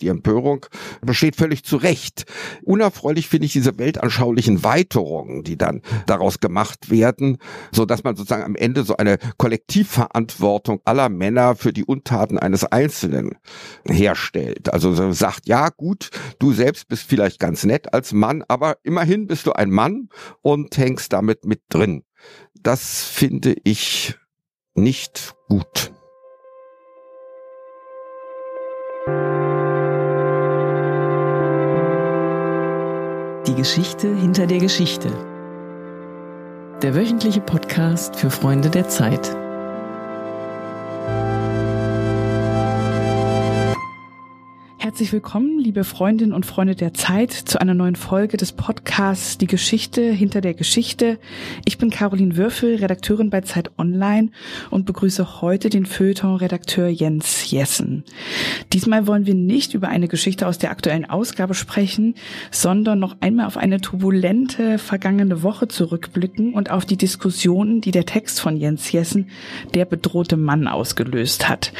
Die Empörung besteht völlig zu Recht. Unerfreulich finde ich diese weltanschaulichen Weiterungen, die dann daraus gemacht werden, so dass man sozusagen am Ende so eine Kollektivverantwortung aller Männer für die Untaten eines Einzelnen herstellt. Also so sagt, ja gut, du selbst bist vielleicht ganz nett als Mann, aber immerhin bist du ein Mann und hängst damit mit drin. Das finde ich nicht gut. Die Geschichte hinter der Geschichte. Der wöchentliche Podcast für Freunde der Zeit. Herzlich willkommen, liebe Freundinnen und Freunde der Zeit, zu einer neuen Folge des Podcasts Die Geschichte hinter der Geschichte. Ich bin Caroline Würfel, Redakteurin bei Zeit Online und begrüße heute den Feuilleton-Redakteur Jens Jessen. Diesmal wollen wir nicht über eine Geschichte aus der aktuellen Ausgabe sprechen, sondern noch einmal auf eine turbulente vergangene Woche zurückblicken und auf die Diskussionen, die der Text von Jens Jessen, der bedrohte Mann, ausgelöst hat.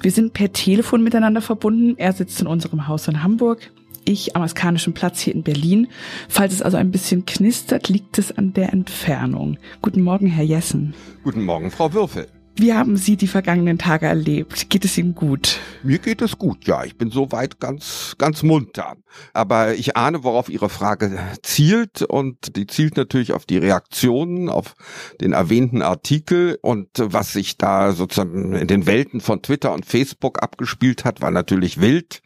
Wir sind per Telefon miteinander verbunden. Er sitzt in unserem Haus in Hamburg. Ich am Askanischen Platz hier in Berlin. Falls es also ein bisschen knistert, liegt es an der Entfernung. Guten Morgen, Herr Jessen. Guten Morgen, Frau Würfel. Wie haben Sie die vergangenen Tage erlebt? Geht es Ihnen gut? Mir geht es gut, ja. Ich bin soweit ganz, ganz munter. Aber ich ahne, worauf Ihre Frage zielt und die zielt natürlich auf die Reaktionen auf den erwähnten Artikel und was sich da sozusagen in den Welten von Twitter und Facebook abgespielt hat, war natürlich wild,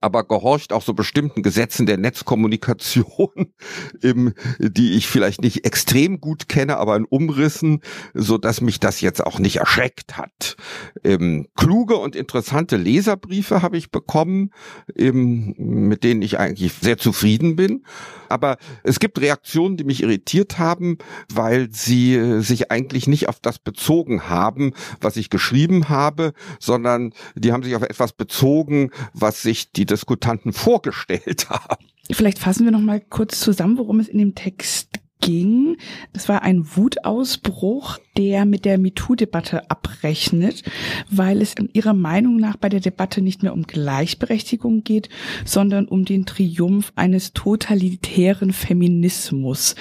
aber gehorcht auch so bestimmten Gesetzen der Netzkommunikation, die ich vielleicht nicht extrem gut kenne, aber in Umrissen, so dass mich das jetzt auch nicht erschreckt hat. Ähm, kluge und interessante Leserbriefe habe ich bekommen, ähm, mit denen ich eigentlich sehr zufrieden bin. Aber es gibt Reaktionen, die mich irritiert haben, weil sie äh, sich eigentlich nicht auf das bezogen haben, was ich geschrieben habe, sondern die haben sich auf etwas bezogen, was sich die Diskutanten vorgestellt haben. Vielleicht fassen wir noch mal kurz zusammen, worum es in dem Text ging. Es war ein Wutausbruch, der mit der MeToo-Debatte abrechnet, weil es ihrer Meinung nach bei der Debatte nicht mehr um Gleichberechtigung geht, sondern um den Triumph eines totalitären Feminismus.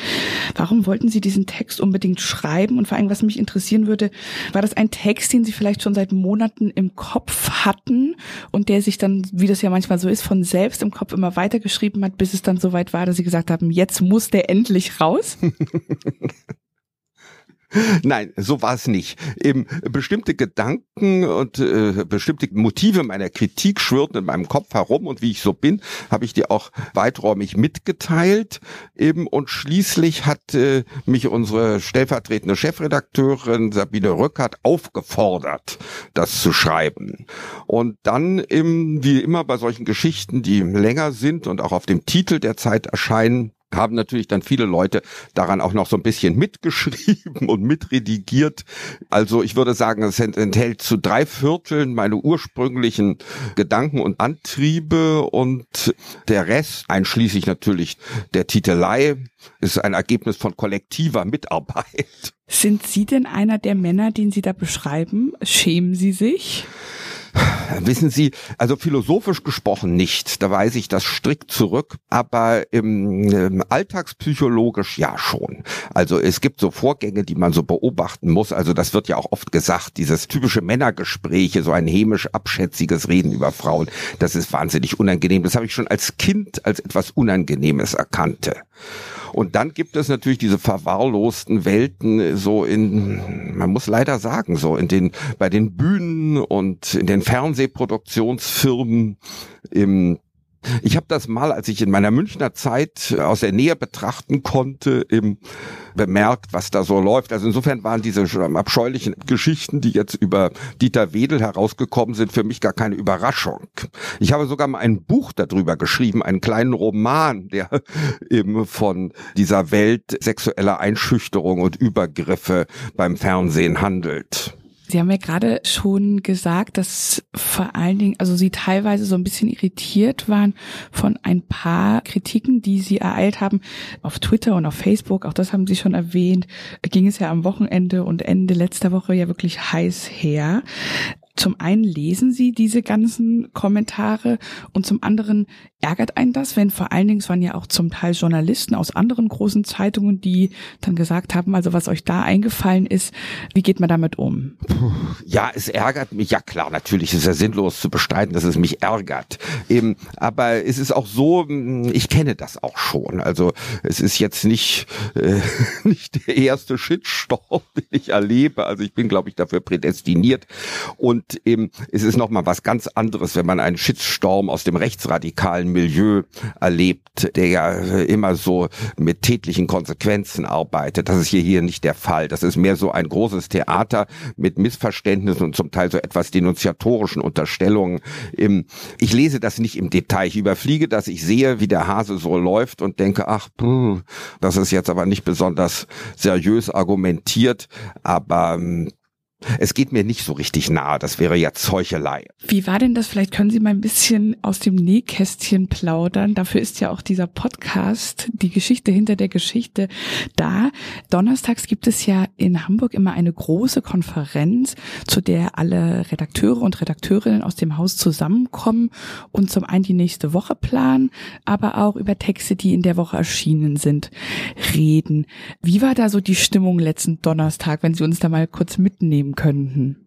Warum wollten Sie diesen Text unbedingt schreiben? Und vor allem, was mich interessieren würde, war das ein Text, den Sie vielleicht schon seit Monaten im Kopf hatten und der sich dann, wie das ja manchmal so ist, von selbst im Kopf immer weitergeschrieben hat, bis es dann soweit war, dass Sie gesagt haben, jetzt muss der endlich raus? Nein, so war es nicht. Eben bestimmte Gedanken und äh, bestimmte Motive meiner Kritik schwirrten in meinem Kopf herum und wie ich so bin, habe ich dir auch weiträumig mitgeteilt. Eben und schließlich hat äh, mich unsere stellvertretende Chefredakteurin Sabine Rückert aufgefordert, das zu schreiben. Und dann eben wie immer bei solchen Geschichten, die länger sind und auch auf dem Titel der Zeit erscheinen, haben natürlich dann viele Leute daran auch noch so ein bisschen mitgeschrieben und mitredigiert. Also ich würde sagen, es enthält zu drei Vierteln meine ursprünglichen Gedanken und Antriebe und der Rest, einschließlich natürlich der Titelei, ist ein Ergebnis von kollektiver Mitarbeit. Sind Sie denn einer der Männer, den Sie da beschreiben? Schämen Sie sich? Wissen Sie, also philosophisch gesprochen nicht, da weise ich das strikt zurück, aber im, im, alltagspsychologisch ja schon. Also es gibt so Vorgänge, die man so beobachten muss. Also das wird ja auch oft gesagt, dieses typische Männergespräche, so ein hämisch abschätziges Reden über Frauen, das ist wahnsinnig unangenehm. Das habe ich schon als Kind als etwas Unangenehmes erkannte. Und dann gibt es natürlich diese verwahrlosten Welten so in, man muss leider sagen, so in den, bei den Bühnen und in den Fernsehproduktionsfirmen im ich habe das mal, als ich in meiner Münchner Zeit aus der Nähe betrachten konnte, im, bemerkt, was da so läuft. Also insofern waren diese abscheulichen Geschichten, die jetzt über Dieter Wedel herausgekommen sind, für mich gar keine Überraschung. Ich habe sogar mal ein Buch darüber geschrieben, einen kleinen Roman, der eben von dieser Welt sexueller Einschüchterung und Übergriffe beim Fernsehen handelt. Sie haben ja gerade schon gesagt, dass vor allen Dingen, also Sie teilweise so ein bisschen irritiert waren von ein paar Kritiken, die Sie ereilt haben auf Twitter und auf Facebook. Auch das haben Sie schon erwähnt. Ging es ja am Wochenende und Ende letzter Woche ja wirklich heiß her. zum einen lesen Sie diese ganzen Kommentare und zum anderen ärgert einen das, wenn vor allen Dingen, es waren ja auch zum Teil Journalisten aus anderen großen Zeitungen, die dann gesagt haben, also was euch da eingefallen ist, wie geht man damit um? Ja, es ärgert mich. Ja klar, natürlich ist ja sinnlos zu bestreiten, dass es mich ärgert. Eben, aber es ist auch so, hm, ich kenne das auch schon. Also es ist jetzt nicht, äh, nicht der erste Shitstorm, den ich erlebe. Also ich bin, glaube ich, dafür prädestiniert. Und eben, es ist nochmal was ganz anderes, wenn man einen Shitstorm aus dem rechtsradikalen Milieu erlebt, der ja immer so mit tätlichen Konsequenzen arbeitet. Das ist hier, hier nicht der Fall. Das ist mehr so ein großes Theater mit Missverständnissen und zum Teil so etwas denunziatorischen Unterstellungen. Ich lese das nicht im Detail. Ich überfliege das. Ich sehe, wie der Hase so läuft und denke, ach, das ist jetzt aber nicht besonders seriös argumentiert. Aber ähm, es geht mir nicht so richtig nahe, das wäre jetzt Heuchelei. Wie war denn das? Vielleicht können Sie mal ein bisschen aus dem Nähkästchen plaudern. Dafür ist ja auch dieser Podcast, die Geschichte hinter der Geschichte, da. Donnerstags gibt es ja in Hamburg immer eine große Konferenz, zu der alle Redakteure und Redakteurinnen aus dem Haus zusammenkommen und zum einen die nächste Woche planen, aber auch über Texte, die in der Woche erschienen sind, reden. Wie war da so die Stimmung letzten Donnerstag, wenn Sie uns da mal kurz mitnehmen geben könnten?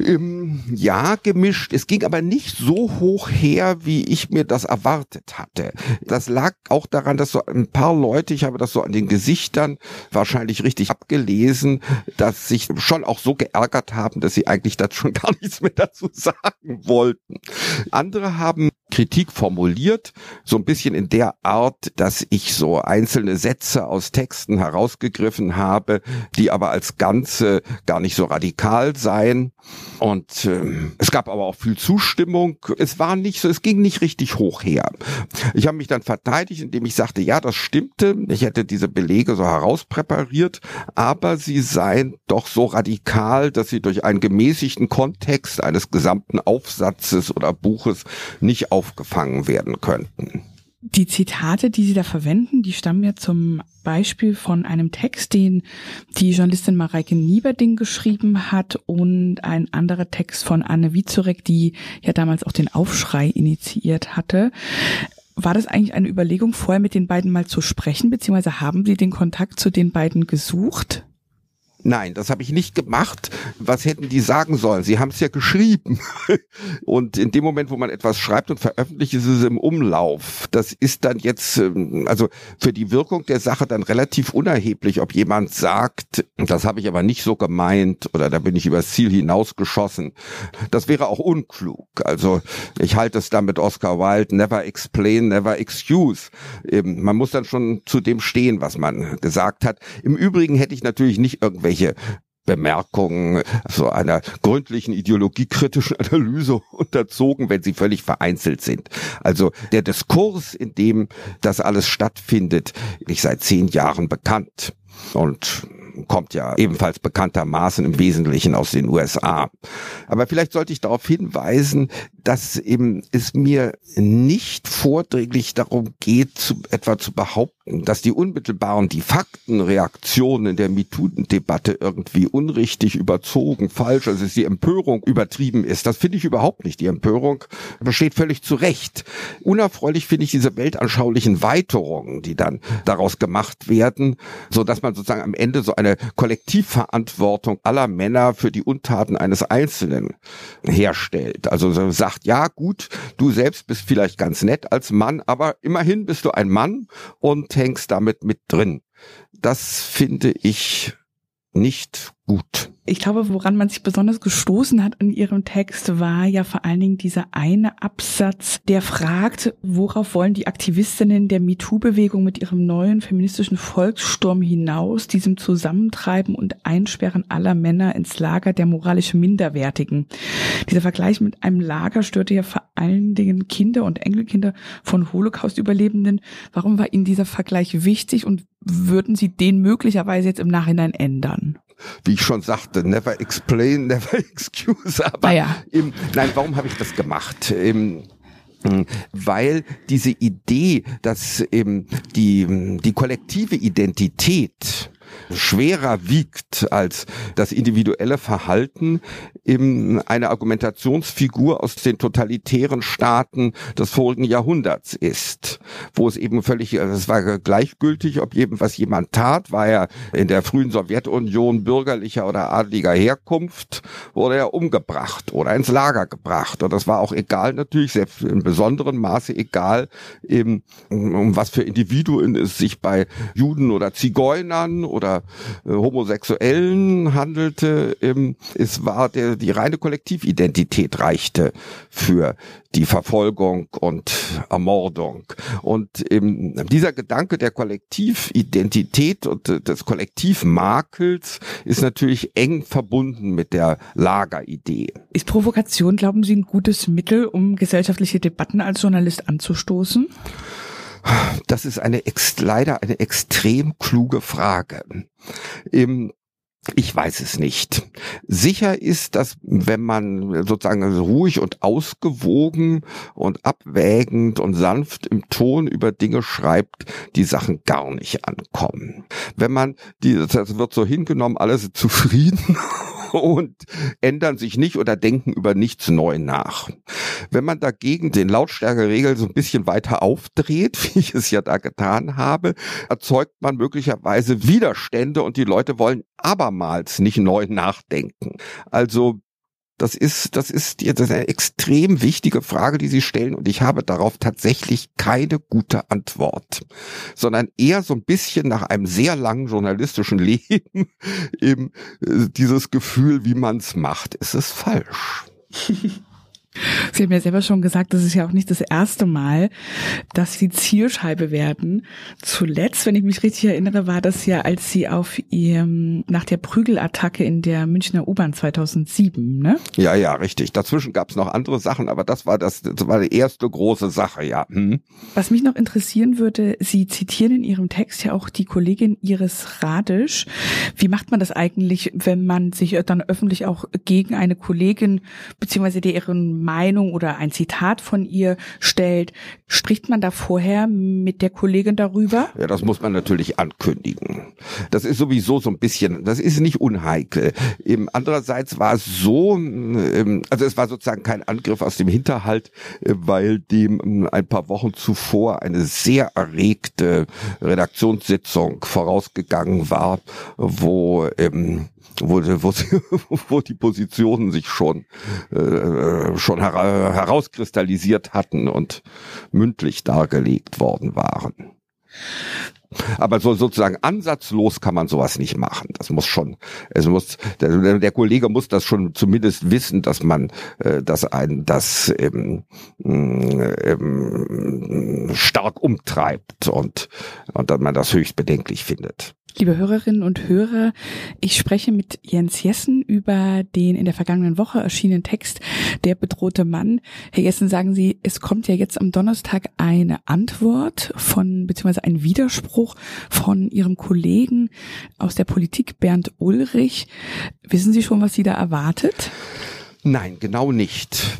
Ähm, ja, gemischt. Es ging aber nicht so hoch her, wie ich mir das erwartet hatte. Das lag auch daran, dass so ein paar Leute, ich habe das so an den Gesichtern wahrscheinlich richtig abgelesen, dass sich schon auch so geärgert haben, dass sie eigentlich dazu schon gar nichts mehr dazu sagen wollten. Andere haben Kritik formuliert, so ein bisschen in der Art, dass ich so einzelne Sätze aus Texten herausgegriffen habe, die aber als Ganze gar nicht so radikal seien. Und ähm, es gab aber auch viel Zustimmung. Es war nicht so, es ging nicht richtig hoch her. Ich habe mich dann verteidigt, indem ich sagte, ja, das stimmte. Ich hätte diese Belege so herauspräpariert, aber sie seien doch so radikal, dass sie durch einen gemäßigten Kontext eines gesamten Aufsatzes oder Buches nicht aufgefangen werden könnten. Die Zitate, die Sie da verwenden, die stammen ja zum Beispiel von einem Text, den die Journalistin Mareike Nieberding geschrieben hat und ein anderer Text von Anne Wiezurek, die ja damals auch den Aufschrei initiiert hatte. War das eigentlich eine Überlegung, vorher mit den beiden mal zu sprechen, beziehungsweise haben Sie den Kontakt zu den beiden gesucht? Nein, das habe ich nicht gemacht. Was hätten die sagen sollen? Sie haben es ja geschrieben. Und in dem Moment, wo man etwas schreibt und veröffentlicht, ist es im Umlauf. Das ist dann jetzt, ähm, also für die Wirkung der Sache dann relativ unerheblich, ob jemand sagt, das habe ich aber nicht so gemeint oder da bin ich übers Ziel hinausgeschossen. Das wäre auch unklug. Also ich halte es da mit Oscar Wilde, never explain, never excuse. Man muss dann schon zu dem stehen, was man gesagt hat. Im Übrigen hätte ich natürlich nicht irgendwelche irgendwelche Bemerkungen so einer gründlichen ideologiekritischen Analyse unterzogen, wenn sie völlig vereinzelt sind. Also der Diskurs, in dem das alles stattfindet, ist seit zehn Jahren bekannt. Und kommt ja ebenfalls bekanntermaßen im Wesentlichen aus den USA. Aber vielleicht sollte ich darauf hinweisen, dass eben es mir nicht vordringlich darum geht, zu, etwa zu behaupten, dass die unmittelbaren, die Faktenreaktionen der MeToo-Debatte irgendwie unrichtig, überzogen, falsch, also dass die Empörung übertrieben ist. Das finde ich überhaupt nicht. Die Empörung besteht völlig zu Recht. Unerfreulich finde ich diese weltanschaulichen Weiterungen, die dann daraus gemacht werden, so dass man sozusagen am Ende so eine Kollektivverantwortung aller Männer für die Untaten eines Einzelnen herstellt. Also sagt, sagt, ja gut, du selbst bist vielleicht ganz nett als Mann, aber immerhin bist du ein Mann und hängst damit mit drin. Das finde ich nicht gut. Ich glaube, woran man sich besonders gestoßen hat in ihrem Text, war ja vor allen Dingen dieser eine Absatz, der fragt, worauf wollen die Aktivistinnen der MeToo-Bewegung mit ihrem neuen feministischen Volkssturm hinaus, diesem Zusammentreiben und Einsperren aller Männer ins Lager der moralisch Minderwertigen. Dieser Vergleich mit einem Lager störte ja vor allen Dingen Kinder und Enkelkinder von Holocaust-Überlebenden. Warum war Ihnen dieser Vergleich wichtig und würden Sie den möglicherweise jetzt im Nachhinein ändern? wie ich schon sagte, never explain, never excuse. Aber ah ja. im, nein, warum habe ich das gemacht? Im, weil diese Idee, dass eben die, die kollektive Identität schwerer wiegt als das individuelle Verhalten eben eine Argumentationsfigur aus den totalitären Staaten des vorigen Jahrhunderts ist, wo es eben völlig, also es war gleichgültig, ob jedem was jemand tat, war er in der frühen Sowjetunion bürgerlicher oder adliger Herkunft, wurde er umgebracht oder ins Lager gebracht. Und das war auch egal natürlich, selbst in besonderem Maße egal, eben, um was für Individuen es sich bei Juden oder Zigeunern oder äh, Homosexuellen handelte. Ähm, es war der, die reine Kollektividentität reichte für die Verfolgung und Ermordung. Und eben dieser Gedanke der Kollektividentität und des Kollektivmakels ist natürlich eng verbunden mit der Lageridee. Ist Provokation, glauben Sie, ein gutes Mittel, um gesellschaftliche Debatten als Journalist anzustoßen? Das ist eine leider eine extrem kluge Frage. Im ich weiß es nicht. Sicher ist, dass wenn man sozusagen ruhig und ausgewogen und abwägend und sanft im Ton über Dinge schreibt, die Sachen gar nicht ankommen. Wenn man, die, das wird so hingenommen, alle sind zufrieden und ändern sich nicht oder denken über nichts neu nach. Wenn man dagegen den Lautstärkeregel so ein bisschen weiter aufdreht, wie ich es ja da getan habe, erzeugt man möglicherweise Widerstände und die Leute wollen abermals nicht neu nachdenken. Also das ist, das ist, das ist eine extrem wichtige Frage, die Sie stellen und ich habe darauf tatsächlich keine gute Antwort, sondern eher so ein bisschen nach einem sehr langen journalistischen Leben eben äh, dieses Gefühl, wie man es macht. Ist es falsch? Sie haben ja selber schon gesagt, das ist ja auch nicht das erste Mal, dass Sie Zielscheibe werden. Zuletzt, wenn ich mich richtig erinnere, war das ja, als Sie auf Ihrem, nach der Prügelattacke in der Münchner U-Bahn 2007, ne? Ja, ja, richtig. Dazwischen gab es noch andere Sachen, aber das war das, das war die erste große Sache, ja. Hm. Was mich noch interessieren würde, Sie zitieren in Ihrem Text ja auch die Kollegin Iris Radisch. Wie macht man das eigentlich, wenn man sich dann öffentlich auch gegen eine Kollegin beziehungsweise deren Meinung oder ein Zitat von ihr stellt, spricht man da vorher mit der Kollegin darüber? Ja, das muss man natürlich ankündigen. Das ist sowieso so ein bisschen, das ist nicht unheikel. Eben andererseits war es so, ähm, also es war sozusagen kein Angriff aus dem Hinterhalt, äh, weil dem ähm, ein paar Wochen zuvor eine sehr erregte Redaktionssitzung vorausgegangen war, wo ähm, wo, wo, wo die Positionen sich schon äh, schon her herauskristallisiert hatten und mündlich dargelegt worden waren. Aber so sozusagen ansatzlos kann man sowas nicht machen. Das muss schon, es muss der, der Kollege muss das schon zumindest wissen, dass man, äh, dass ein das ähm, ähm, stark umtreibt und und dass man das höchst bedenklich findet. Liebe Hörerinnen und Hörer, ich spreche mit Jens Jessen über den in der vergangenen Woche erschienenen Text Der bedrohte Mann. Herr Jessen, sagen Sie, es kommt ja jetzt am Donnerstag eine Antwort von, beziehungsweise ein Widerspruch von Ihrem Kollegen aus der Politik, Bernd Ulrich. Wissen Sie schon, was Sie da erwartet? Nein, genau nicht.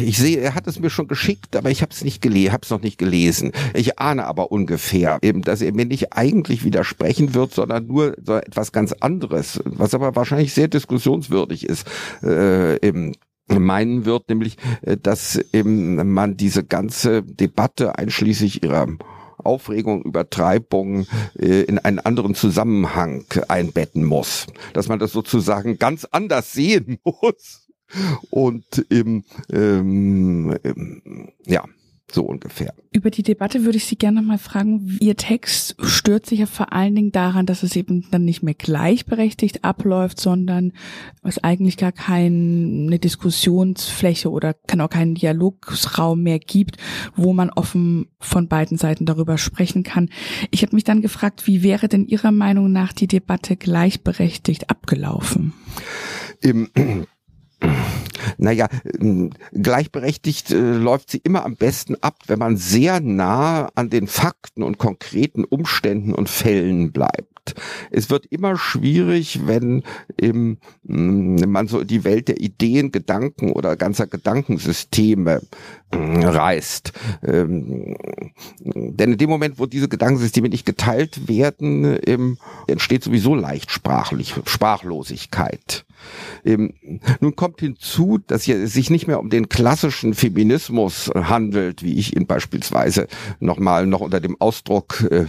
Ich sehe, er hat es mir schon geschickt, aber ich habe es nicht gelesen, habe noch nicht gelesen. Ich ahne aber ungefähr, eben, dass er mir nicht eigentlich widersprechen wird, sondern nur so etwas ganz anderes, was aber wahrscheinlich sehr diskussionswürdig ist. Äh, eben meinen wird, nämlich, äh, dass eben man diese ganze Debatte einschließlich ihrer Aufregung, Übertreibung äh, in einen anderen Zusammenhang einbetten muss. Dass man das sozusagen ganz anders sehen muss und eben, ähm, ähm, ja, so ungefähr. Über die Debatte würde ich Sie gerne mal fragen. Ihr Text stört sich ja vor allen Dingen daran, dass es eben dann nicht mehr gleichberechtigt abläuft, sondern es eigentlich gar keine Diskussionsfläche oder kann auch keinen Dialogsraum mehr gibt, wo man offen von beiden Seiten darüber sprechen kann. Ich habe mich dann gefragt, wie wäre denn Ihrer Meinung nach die Debatte gleichberechtigt abgelaufen? Im naja, ähm, gleichberechtigt äh, läuft sie immer am besten ab, wenn man sehr nah an den Fakten und konkreten Umständen und Fällen bleibt. Es wird immer schwierig, wenn im, mm, man so die Welt der Ideen, Gedanken oder ganzer Gedankensysteme reißt. Ähm, denn in dem Moment, wo diese Gedankensysteme nicht geteilt werden, ähm, entsteht sowieso leicht sprachlich, Sprachlosigkeit. Ähm, nun kommt hinzu, dass es sich nicht mehr um den klassischen Feminismus handelt, wie ich ihn beispielsweise nochmal noch unter dem Ausdruck äh,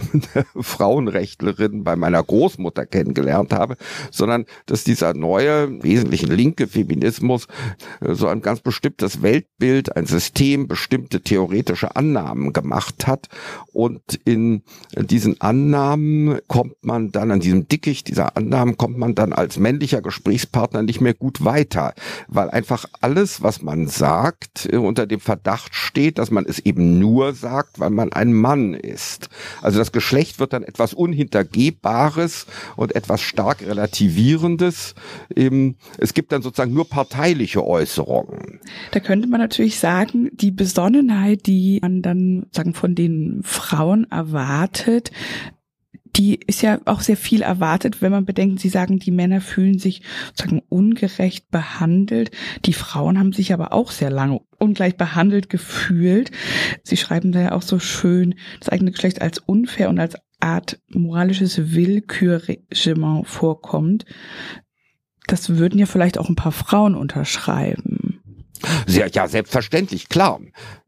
Frauenrechtlerin bei meiner Großmutter kennengelernt habe, sondern dass dieser neue, wesentlich linke Feminismus äh, so ein ganz bestimmtes Weltbild, ein System, bestimmte theoretische Annahmen gemacht hat und in diesen Annahmen kommt man dann, an diesem Dickicht dieser Annahmen kommt man dann als männlicher Gesprächspartner nicht mehr gut weiter, weil einfach alles, was man sagt, äh, unter dem Verdacht steht, dass man es eben nur sagt, weil man ein Mann ist. Also das Geschlecht wird dann etwas Unhintergehbares und etwas stark Relativierendes. Es gibt dann sozusagen nur parteiliche Äußerungen. Da könnte man natürlich sagen, die Besonnenheit, die man dann sagen von den Frauen erwartet, die ist ja auch sehr viel erwartet, wenn man bedenkt, sie sagen, die Männer fühlen sich sozusagen ungerecht behandelt. Die Frauen haben sich aber auch sehr lange ungleich behandelt gefühlt. Sie schreiben da ja auch so schön, das eigene Geschlecht als unfair und als Art moralisches Willkürregiment vorkommt. Das würden ja vielleicht auch ein paar Frauen unterschreiben. Sehr, ja, selbstverständlich, klar.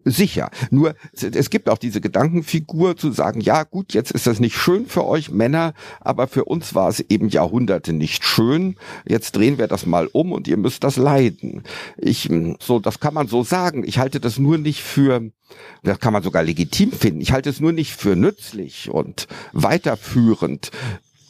Sicher. Nur, es gibt auch diese Gedankenfigur zu sagen, ja gut, jetzt ist das nicht schön für euch Männer, aber für uns war es eben Jahrhunderte nicht schön. Jetzt drehen wir das mal um und ihr müsst das leiden. Ich, so, das kann man so sagen. Ich halte das nur nicht für, das kann man sogar legitim finden. Ich halte es nur nicht für nützlich und weiterführend,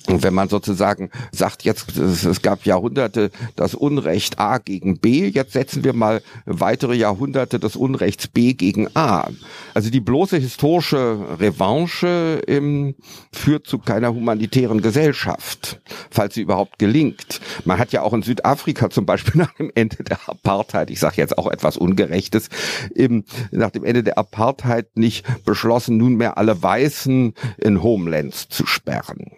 und wenn man sozusagen sagt, jetzt es gab Jahrhunderte das Unrecht A gegen B, jetzt setzen wir mal weitere Jahrhunderte des Unrechts B gegen A. Also die bloße historische Revanche ähm, führt zu keiner humanitären Gesellschaft, falls sie überhaupt gelingt. Man hat ja auch in Südafrika zum Beispiel nach dem Ende der Apartheid, ich sage jetzt auch etwas Ungerechtes, ähm, nach dem Ende der Apartheid nicht beschlossen, nunmehr alle Weißen in Homelands zu sperren.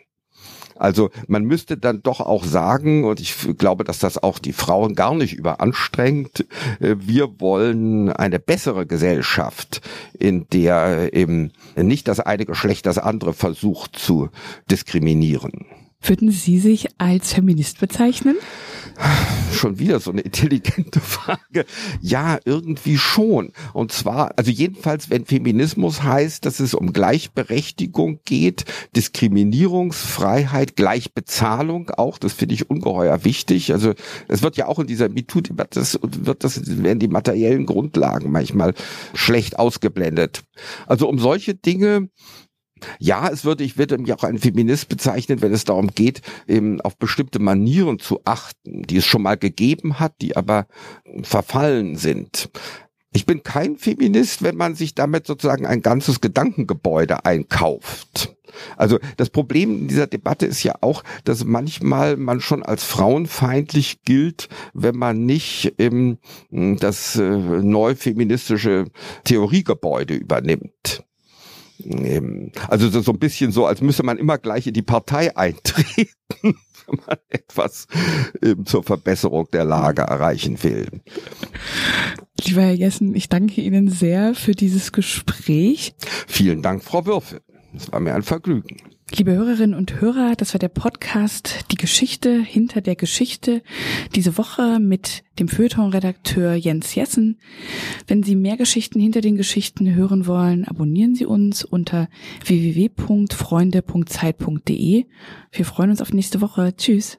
Also man müsste dann doch auch sagen, und ich glaube, dass das auch die Frauen gar nicht überanstrengt, äh, wir wollen eine bessere Gesellschaft, in der eben nicht das eine Geschlecht das andere versucht zu diskriminieren. Würden Sie sich als Feminist bezeichnen? Schon wieder so eine intelligente Frage. Ja, irgendwie schon. Und zwar, also jedenfalls, wenn Feminismus heißt, dass es um Gleichberechtigung geht, Diskriminierungsfreiheit, Gleichbezahlung auch, das finde ich ungeheuer wichtig. Also es wird ja auch in dieser MeToo-Debatte, das wird das werden die materiellen Grundlagen manchmal schlecht ausgeblendet. Also um solche Dinge ja, es würde, ich würde mich auch ein Feminist bezeichnen, wenn es darum geht, eben auf bestimmte Manieren zu achten, die es schon mal gegeben hat, die aber verfallen sind. Ich bin kein Feminist, wenn man sich damit sozusagen ein ganzes Gedankengebäude einkauft. Also das Problem in dieser Debatte ist ja auch, dass manchmal man schon als frauenfeindlich gilt, wenn man nicht ähm, das äh, neu feministische Theoriegebäude übernimmt. Also so ein bisschen so, als müsse man immer gleich in die Partei eintreten, wenn man etwas zur Verbesserung der Lage erreichen will. Lieber Herr Jessen, ich danke Ihnen sehr für dieses Gespräch. Vielen Dank, Frau Würfel. Es war mir ein Vergnügen. Liebe Hörerinnen und Hörer, das war der Podcast Die Geschichte hinter der Geschichte. Diese Woche mit dem Feuilleton-Redakteur Jens Jessen. Wenn Sie mehr Geschichten hinter den Geschichten hören wollen, abonnieren Sie uns unter www.freunde.zeit.de. Wir freuen uns auf nächste Woche. Tschüss.